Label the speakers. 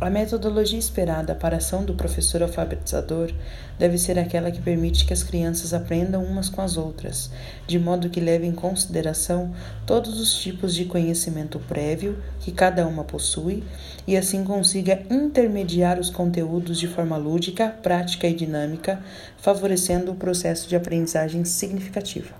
Speaker 1: A metodologia esperada para a ação do professor alfabetizador deve ser aquela que permite que as crianças aprendam umas com as outras, de modo que leve em consideração todos os tipos de conhecimento prévio que cada uma possui e assim consiga intermediar os conteúdos de forma lúdica, prática e dinâmica, favorecendo o processo de aprendizagem significativa.